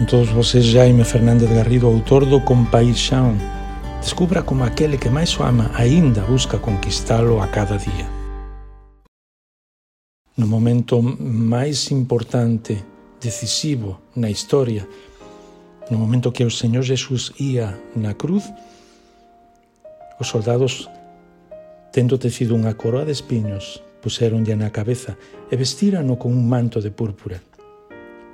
Con todos vocês, Jaime Fernández Garrido, autor do Compaixão. Descubra como aquele que máis o ama aínda busca conquistalo a cada día. No momento máis importante, decisivo na historia, no momento que o Señor Jesús ia na cruz, os soldados, tendo tecido unha coroa de espiños, puseronlle na cabeza e vestirano con un manto de púrpura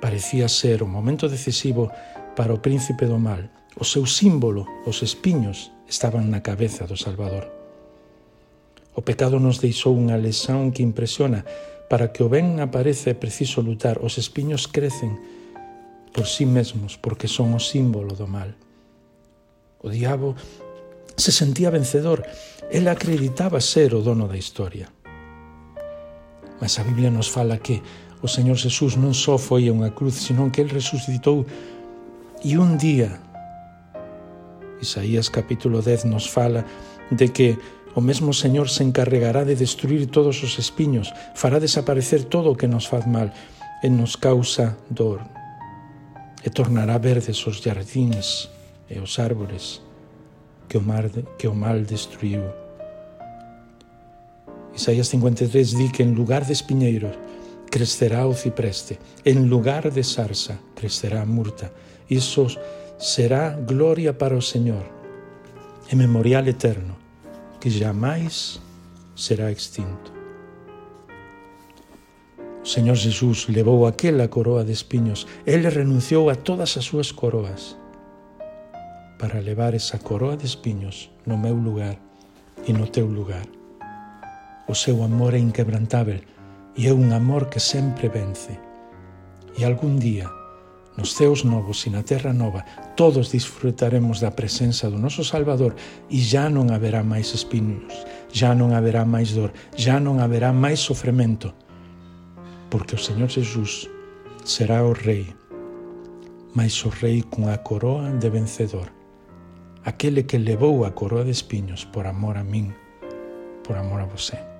parecía ser o momento decisivo para o príncipe do mal. O seu símbolo, os espiños, estaban na cabeza do Salvador. O pecado nos deixou unha lesón que impresiona. Para que o ben aparece é preciso lutar. Os espiños crecen por sí mesmos porque son o símbolo do mal. O diabo se sentía vencedor. Él acreditaba ser o dono da historia. Mas a Biblia nos fala que O Señor Jesús non só foi a unha cruz, senón que Ele resucitou e un día, Isaías capítulo 10 nos fala de que o mesmo Señor se encarregará de destruir todos os espiños, fará desaparecer todo o que nos faz mal e nos causa dor. E tornará verdes os jardins e os árbores que o, mar, que o mal destruiu. Isaías 53 di que en lugar de espiñeiros crecerá o cipreste, en lugar de zarza crecerá a murta. Iso será gloria para o Señor, e memorial eterno, que jamais será extinto. O Señor Jesús levou aquela coroa de espiños. Ele renunciou a todas as súas coroas para levar esa coroa de espiños no meu lugar e no teu lugar. O seu amor é inquebrantável e é un amor que sempre vence. E algún día, nos ceos novos e na terra nova, todos disfrutaremos da presenza do noso Salvador e já non haberá máis espinhos, já non haberá máis dor, já non haberá máis sofrimento, porque o Señor Jesús será o Rei, mas o Rei con a coroa de vencedor, aquele que levou a coroa de espiños por amor a min, por amor a você.